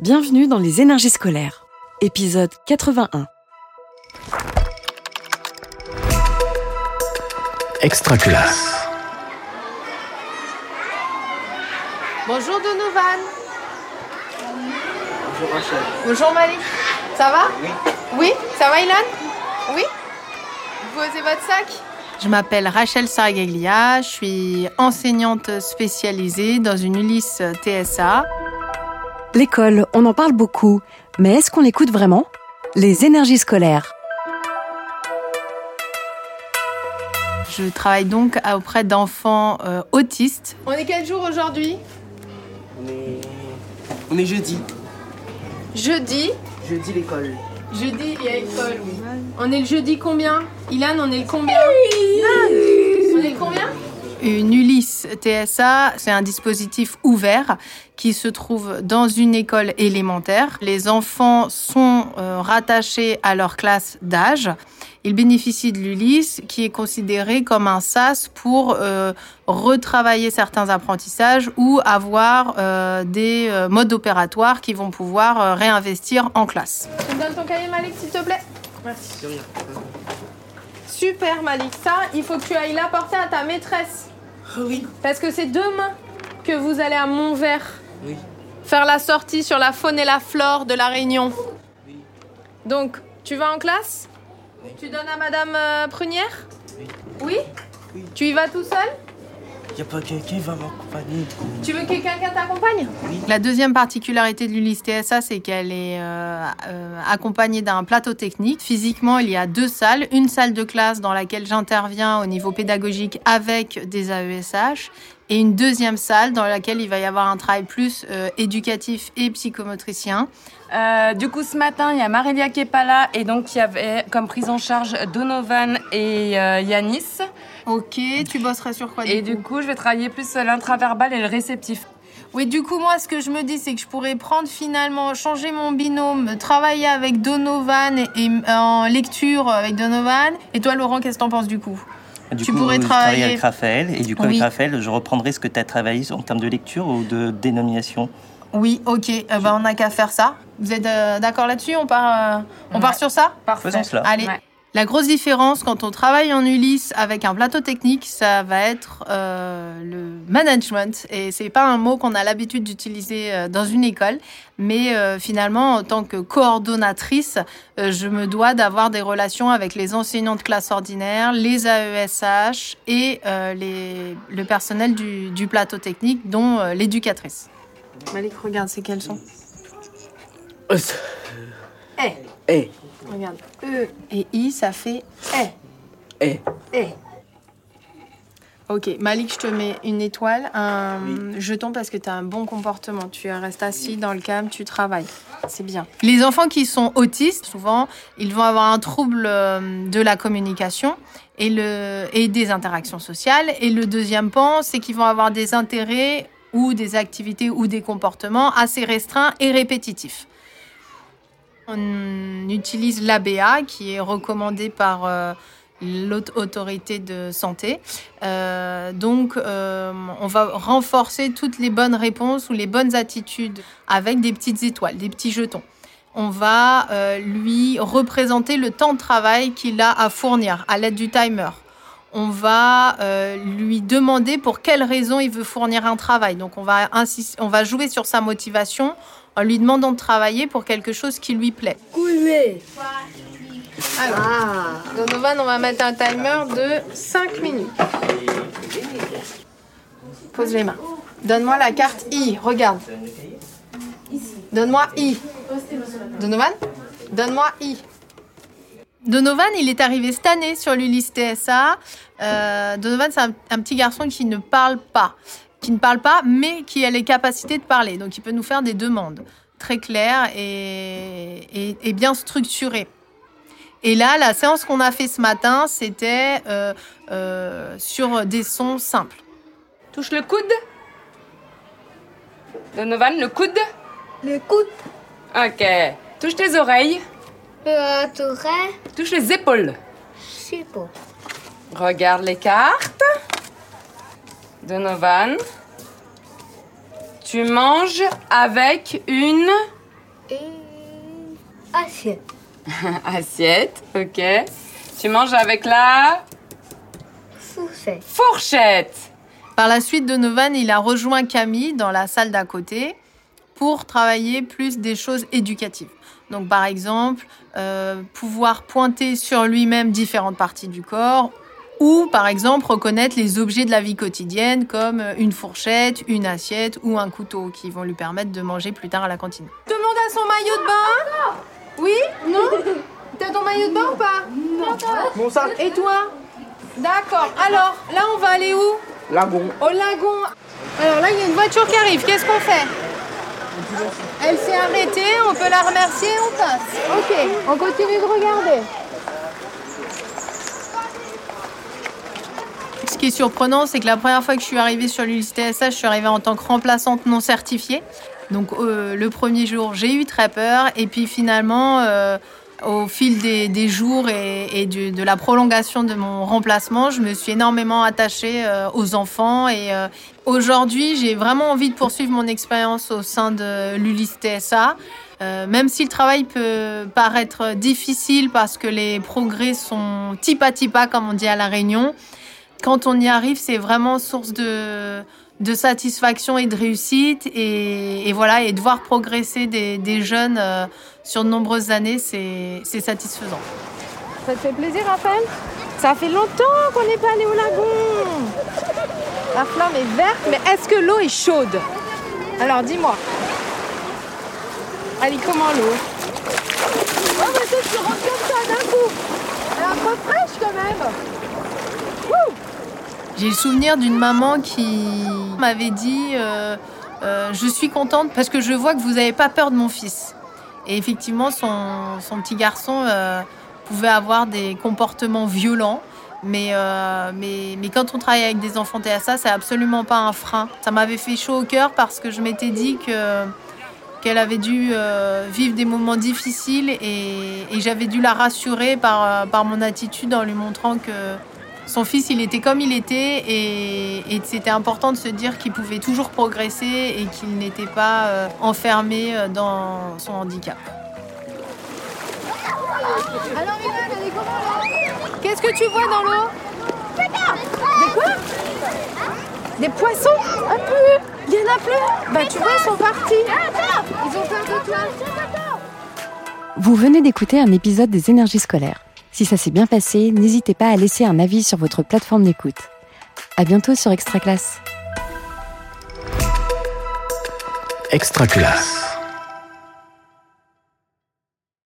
Bienvenue dans les énergies scolaires, épisode 81. Extra classe. Bonjour Donovan. Bonjour Rachel. Bonjour Malik. Ça va? Oui. Oui? Ça va Ilan? Oui? Vous posez votre sac? Je m'appelle Rachel Saragaglia, je suis enseignante spécialisée dans une Ulysse TSA. L'école, on en parle beaucoup, mais est-ce qu'on l'écoute vraiment? Les énergies scolaires. Je travaille donc auprès d'enfants euh, autistes. On est quel jour aujourd'hui? On est... On est jeudi. Jeudi. Jeudi l'école. Jeudi, il y a école, oui. On est le jeudi combien? Ilan, on est le combien? Ilan On est le combien? Une Ulysse TSA, c'est un dispositif ouvert qui se trouve dans une école élémentaire. Les enfants sont euh, rattachés à leur classe d'âge. Ils bénéficient de l'Ulysse, qui est considéré comme un SAS pour euh, retravailler certains apprentissages ou avoir euh, des euh, modes opératoires qui vont pouvoir euh, réinvestir en classe. Tu me donnes ton cahier, Malik, s'il te plaît? Merci. Super, Malik. Ça, il faut que tu ailles l'apporter à ta maîtresse. Ah oui. Parce que c'est demain que vous allez à Montvert Oui. faire la sortie sur la faune et la flore de la Réunion. Oui. Donc, tu vas en classe Oui. Tu donnes à Madame euh, Prunière Oui. Oui Oui. Tu y vas tout seul Y a pas quelqu'un qui va m'accompagner. Tu veux que quelqu'un qui t'accompagne? Oui. La deuxième particularité de l'Ulysse TSA, c'est qu'elle est euh, euh, accompagnée d'un plateau technique. Physiquement, il y a deux salles. Une salle de classe dans laquelle j'interviens au niveau pédagogique avec des AESH et une deuxième salle dans laquelle il va y avoir un travail plus euh, éducatif et psychomotricien. Euh, du coup, ce matin, il y a Marélia qui est pas là et donc il y avait comme prise en charge Donovan et euh, Yanis. Ok, tu bosserais sur quoi Et du coup, je vais travailler plus l'intraverbal et le réceptif. Oui, du coup, moi, ce que je me dis, c'est que je pourrais prendre finalement, changer mon binôme, travailler avec Donovan et, et, euh, en lecture avec Donovan. Et toi, Laurent, qu'est-ce que t'en penses du coup Du Tu coup, pourrais travailler- travaille avec Raphaël, et du coup, Oui. avec Raphaël, je reprendrai ce que tu as travaillé en termes de lecture ou de dénomination. Oui, ok, euh, bah, on n'a qu'à faire ça. Vous êtes euh, d'accord là-dessus? On part, euh, on part sur ça? Parfait. Faisons cela. Allez. Ouais. La grosse différence quand on travaille en Ulysse avec un plateau technique, ça va être euh, le management. Et c'est pas un mot qu'on a l'habitude d'utiliser euh, dans une école, mais euh, finalement, en tant que coordonnatrice, euh, je me dois d'avoir des relations avec les enseignants de classe ordinaire, les AESH et euh, les, le personnel du, du plateau technique, dont euh, l'éducatrice. Malik, regarde, c'est quels sont Eh, Eh. Regarde. E et I, ça fait Eh. Eh. Eh. Ok, Malik, je te mets une étoile, un jeton parce que tu as un bon comportement. Tu restes assis dans le calme, tu travailles. C'est bien. Les enfants qui sont autistes, souvent, ils vont avoir un trouble euh, de la communication et, le, et des interactions sociales. Et le deuxième pan, c'est qu'ils vont avoir des intérêts ou des activités ou des comportements assez restreints et répétitifs. On utilise l'ABA qui est recommandé par euh, l'autorité de santé. Euh, donc, euh, on va renforcer toutes les bonnes réponses ou les bonnes attitudes avec des petites étoiles, des petits jetons. On va lui représenter le temps de travail qu'il a à fournir à l'aide du timer. On va lui demander pour quelle raison il veut fournir un travail. Donc, on va, on va jouer sur sa motivation en lui demandant de travailler pour quelque chose qui lui plaît. Alors, Donovan, on va mettre un timer de 5 minutes. Pose les mains. Donne-moi la carte I, regarde. Donne-moi I. Donovan Donne-moi I. Donovan, il est arrivé cette année sur l'Ulysse TSA. Euh, Donovan, c'est un, un petit garçon qui ne parle pas. Qui ne parle pas, mais qui a les capacités de parler. Donc, il peut nous faire des demandes très claires et, et- et bien structurées. Et là, la séance qu'on a fait ce matin, c'était euh, euh, sur des sons simples. Touche le coude. Donovan, le coude. Le coude, Ok. Touche tes oreilles. le tourelle, Touche les épaules. beau. Regarde les cartes. Donovan. Tu manges avec une Et assiette. Assiette, ok. Tu manges avec la Fourchette. fourchette. Par la suite, Donovan, il a rejoint Camille dans la salle d'à côté pour travailler plus des choses éducatives. Donc, par exemple, euh, pouvoir pointer sur lui-même différentes parties du corps ou, par exemple, reconnaître les objets de la vie quotidienne comme une fourchette, une assiette ou un couteau qui vont lui permettre de manger plus tard à la cantine. Tout le monde a son maillot de bain Oui Non? T'as ton maillot de bain ou pas? Mon sac. Et toi? D'accord. Alors, là, on va aller où? Lagon. Au lagon. Alors là, il y a une voiture qui arrive. Qu'est-ce qu'on fait? Elle s'est arrêtée, on peut la remercier, on passe. Ok, on continue de regarder. Ce qui est surprenant, c'est que la première fois que je suis arrivée sur l'ULIS TSA, je suis arrivée en tant que remplaçante non certifiée. Donc euh, le premier jour, j'ai eu très peur. Et puis finalement, euh, au fil des, jours et, de la prolongation de mon remplacement, je me suis énormément attachée euh, aux enfants. Et aujourd'hui, j'ai vraiment envie de poursuivre mon expérience au sein de l'ULIS TSA. Euh, même si le travail peut paraître difficile parce que les progrès sont tipa tipa, comme on dit à La Réunion, quand on y arrive, c'est vraiment source de, de satisfaction et de réussite. Et, voilà, et de voir progresser des, des jeunes euh, sur de nombreuses années, c'est satisfaisant. Ça te fait plaisir, Raphaël? Ça fait longtemps qu'on n'est pas allé au lagon. La flamme est verte, mais est-ce que l'eau est chaude? Alors dis-moi. Est comment l'eau Oh, mais toi, tu rentres comme ça d'un coup. Elle est un peu fraîche quand même. J'ai le souvenir d'une maman qui m'avait dit euh, euh, Je suis contente parce que je vois que vous n'avez pas peur de mon fils. Et effectivement, son, petit garçon euh, pouvait avoir des comportements violents. Mais, mais, mais quand on travaille avec des enfants TSA, c'est absolument pas un frein. Ça m'avait fait chaud au cœur parce que je m'étais dit que qu'elle avait dû vivre des moments difficiles et, et j'avais dû la rassurer par, par mon attitude en lui montrant que son fils, il était comme il était et, et c'était important de se dire qu'il pouvait toujours progresser et qu'il n'était pas euh, enfermé euh, dans son handicap. Alors, Milan, elle est comment là? Qu'est-ce que tu vois dans l'eau? Des quoi? Des poissons? Un peu. Il y en a plus Bah, tu vois, ils sont partis. Ils ont peur de toi Vous venez d'écouter un épisode des énergies scolaires. Si ça s'est bien passé, n'hésitez pas à laisser un avis sur votre plateforme d'écoute. À bientôt sur Extra Classe.